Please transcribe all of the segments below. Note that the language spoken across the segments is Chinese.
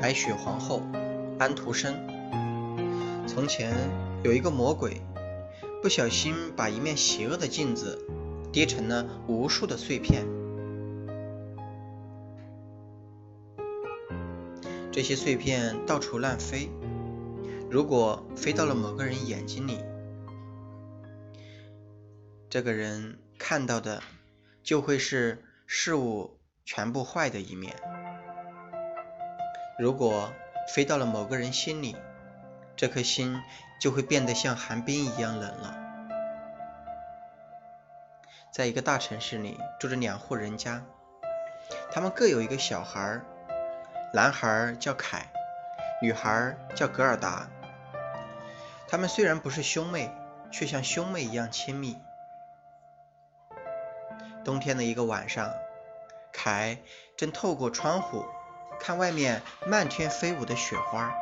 白雪皇后安徒生。从前有一个魔鬼，不小心把一面邪恶的镜子跌成了无数的碎片。这些碎片到处乱飞，如果飞到了某个人眼睛里，这个人看到的就会是事物全部坏的一面。如果飞到了某个人心里，这颗心就会变得像寒冰一样冷了。在一个大城市里，住着两户人家，他们各有一个小孩，男孩叫凯，女孩叫格尔达。他们虽然不是兄妹，却像兄妹一样亲密。冬天的一个晚上，凯正透过窗户。看外面漫天飞舞的雪花，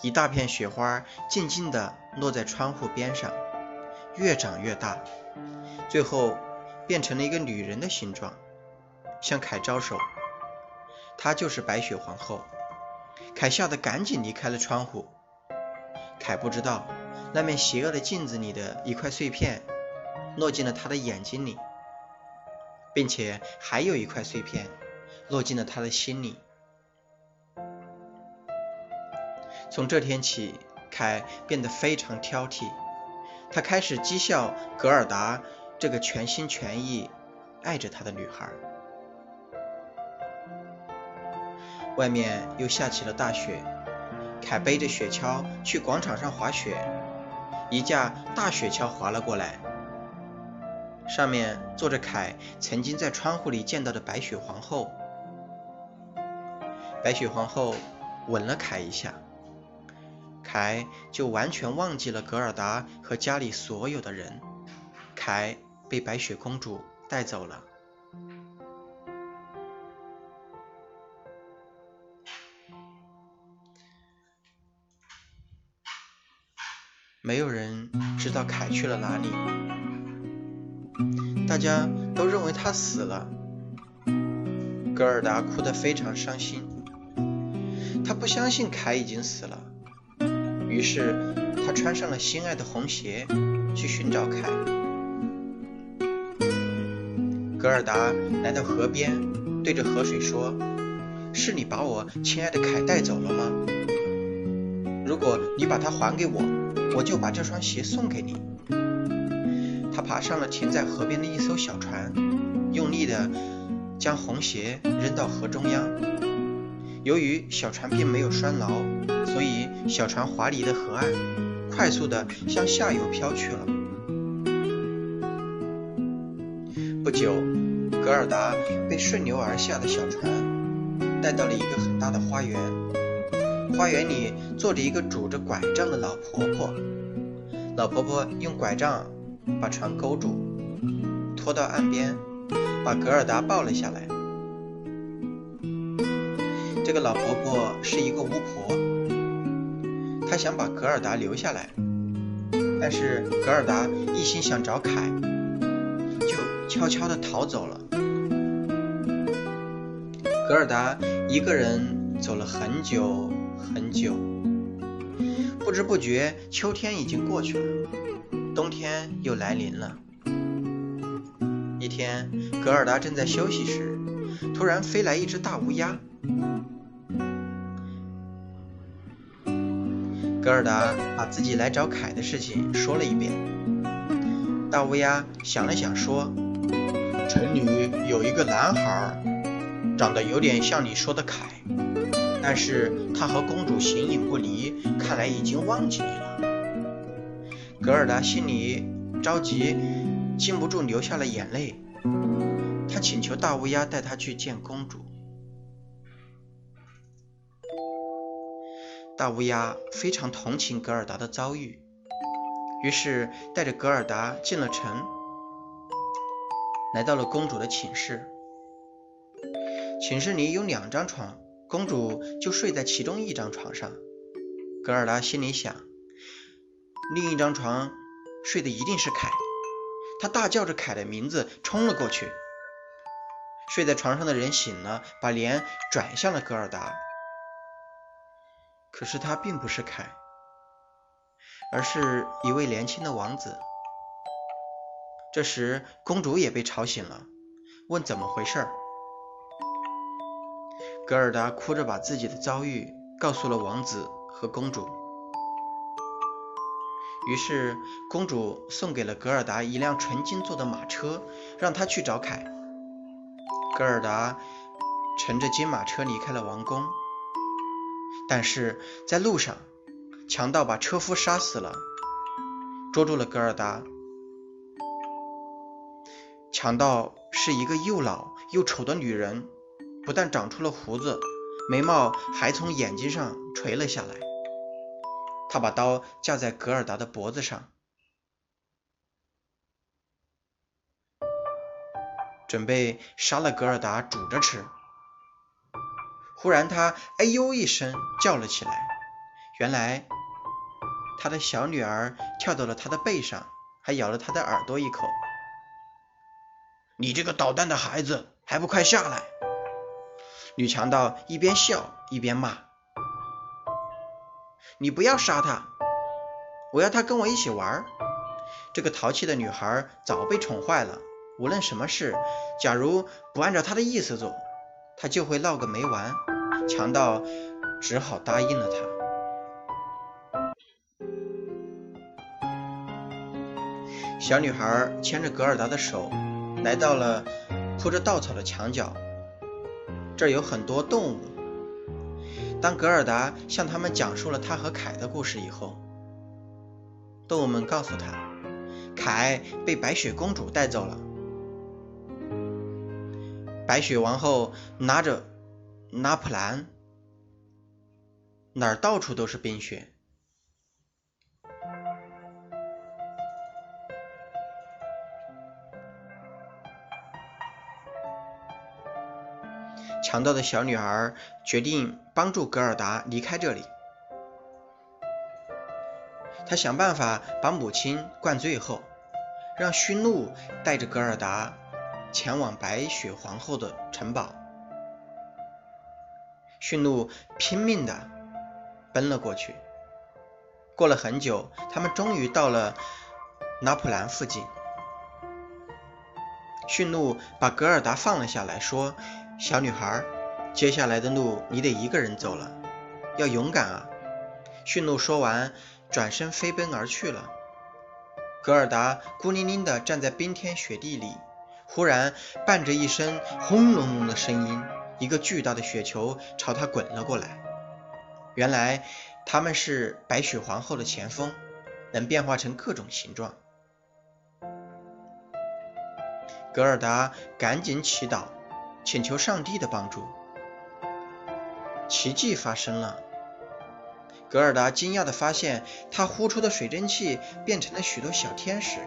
一大片雪花静静地落在窗户边上，越长越大，最后变成了一个女人的形状，向凯招手。她就是白雪皇后。凯吓得赶紧离开了窗户。凯不知道，那面邪恶的镜子里的一块碎片落进了他的眼睛里，并且还有一块碎片。落进了他的心里。从这天起，凯变得非常挑剔，他开始讥笑格尔达这个全心全意爱着他的女孩。外面又下起了大雪，凯背着雪橇去广场上滑雪，一架大雪橇滑了过来，上面坐着凯曾经在窗户里见到的白雪皇后。白雪皇后吻了凯一下，凯就完全忘记了格尔达和家里所有的人。凯被白雪公主带走了。没有人知道凯去了哪里，大家都认为他死了。格尔达哭得非常伤心。他不相信凯已经死了，于是他穿上了心爱的红鞋去寻找凯。格尔达来到河边，对着河水说：“是你把我亲爱的凯带走了吗？如果你把它还给我，我就把这双鞋送给你。”爬上了停在河边的一艘小船，用力地将红鞋扔到河中央。由于小船并没有拴牢，所以小船滑离了河岸，快速地向下游飘去了。不久，格尔达被顺流而下的小船带到了一个很大的花园，花园里坐着一个拄着拐杖的老婆婆。老婆婆用拐杖把船勾住，拖到岸边，把格尔达抱了下来。这个老婆婆是一个巫婆，她想把格尔达留下来，但是格尔达一心想找凯，就悄悄地逃走了。格尔达一个人走了很久很久，不知不觉秋天已经过去了，冬天又来临了。一天，格尔达正在休息时，突然飞来一只大乌鸦。格尔达把自己来找凯的事情说了一遍。大乌鸦想了想说：“城里有一个男孩，长得有点像你说的凯，但是他和公主形影不离，看来已经忘记你了。”格尔达心里着急，禁不住流下了眼泪。他请求大乌鸦带他去见公主。大乌鸦非常同情格尔达的遭遇，于是带着格尔达进了城，来到了公主的寝室。寝室里有两张床，公主就睡在其中一张床上。格尔达心里想，另一张床睡的一定是凯。他大叫着凯的名字冲了过去。睡在床上的人醒了，把脸转向了格尔达。可是他并不是凯，而是一位年轻的王子。这时，公主也被吵醒了，问怎么回事。格尔达哭着把自己的遭遇告诉了王子和公主。于是，公主送给了格尔达一辆纯金做的马车，让他去找凯。格尔达乘着金马车离开了王宫。但是在路上，强盗把车夫杀死了，捉住了格尔达。强盗是一个又老又丑的女人，不但长出了胡子，眉毛还从眼睛上垂了下来。他把刀架在格尔达的脖子上，准备杀了格尔达煮着吃。忽然，他哎呦一声叫了起来。原来，他的小女儿跳到了他的背上，还咬了他的耳朵一口。你这个捣蛋的孩子，还不快下来！女强盗一边笑一边骂：“你不要杀他，我要他跟我一起玩。”这个淘气的女孩早被宠坏了，无论什么事，假如不按照她的意思做。她就会闹个没完，强盗只好答应了他。小女孩牵着格尔达的手，来到了铺着稻草的墙角，这儿有很多动物。当格尔达向他们讲述了他和凯的故事以后，动物们告诉他，凯被白雪公主带走了。白雪王后拿着拿普兰，哪儿到处都是冰雪。强盗的小女孩决定帮助格尔达离开这里。她想办法把母亲灌醉后，让驯鹿带着格尔达。前往白雪皇后的城堡，驯鹿拼命的奔了过去。过了很久，他们终于到了拿破仑附近。驯鹿把格尔达放了下来，说：“小女孩，接下来的路你得一个人走了，要勇敢啊！”驯鹿说完，转身飞奔而去了。格尔达孤零零的站在冰天雪地里。忽然，伴着一声轰隆隆的声音，一个巨大的雪球朝他滚了过来。原来，他们是白雪皇后的前锋，能变化成各种形状。格尔达赶紧祈祷，请求上帝的帮助。奇迹发生了，格尔达惊讶地发现，他呼出的水蒸气变成了许多小天使。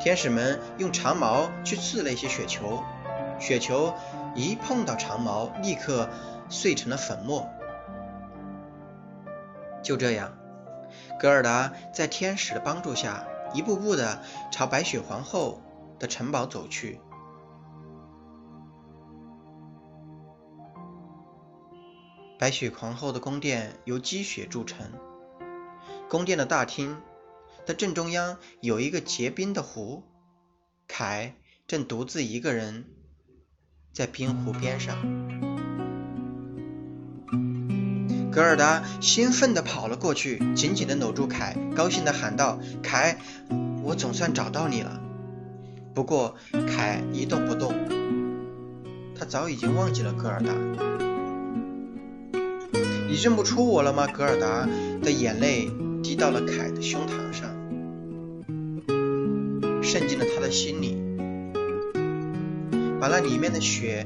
天使们用长矛去刺那些雪球，雪球一碰到长矛，立刻碎成了粉末。就这样，格尔达在天使的帮助下，一步步的朝白雪皇后的城堡走去。白雪皇后的宫殿由积雪铸成，宫殿的大厅。的正中央有一个结冰的湖，凯正独自一个人在冰湖边上。格尔达兴奋地跑了过去，紧紧地搂住凯，高兴地喊道：“凯，我总算找到你了。”不过，凯一动不动，他早已经忘记了格尔达。你认不出我了吗？格尔达的眼泪滴到了凯的胸膛上。渗进了他的心里，把那里面的雪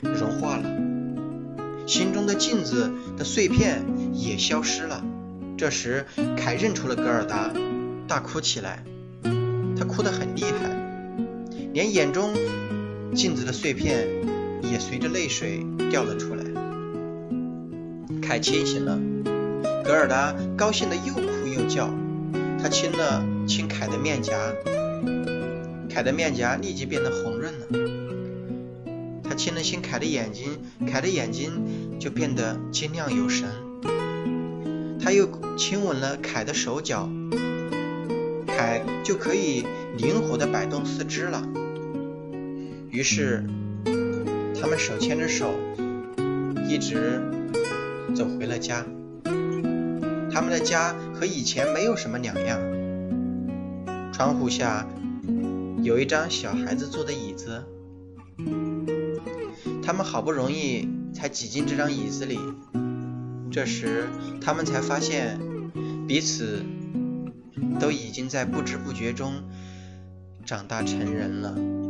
融化了，心中的镜子的碎片也消失了。这时，凯认出了格尔达，大哭起来。他哭得很厉害，连眼中镜子的碎片也随着泪水掉了出来。凯清醒了，格尔达高兴得又哭又叫。他亲了亲凯的面颊。凯的面颊立即变得红润了。他亲了亲凯的眼睛，凯的眼睛就变得晶亮有神。他又亲吻了凯的手脚，凯就可以灵活地摆动四肢了。于是，他们手牵着手，一直走回了家。他们的家和以前没有什么两样。窗户下有一张小孩子坐的椅子。他们好不容易才挤进这张椅子里，这时他们才发现彼此都已经在不知不觉中长大成人了。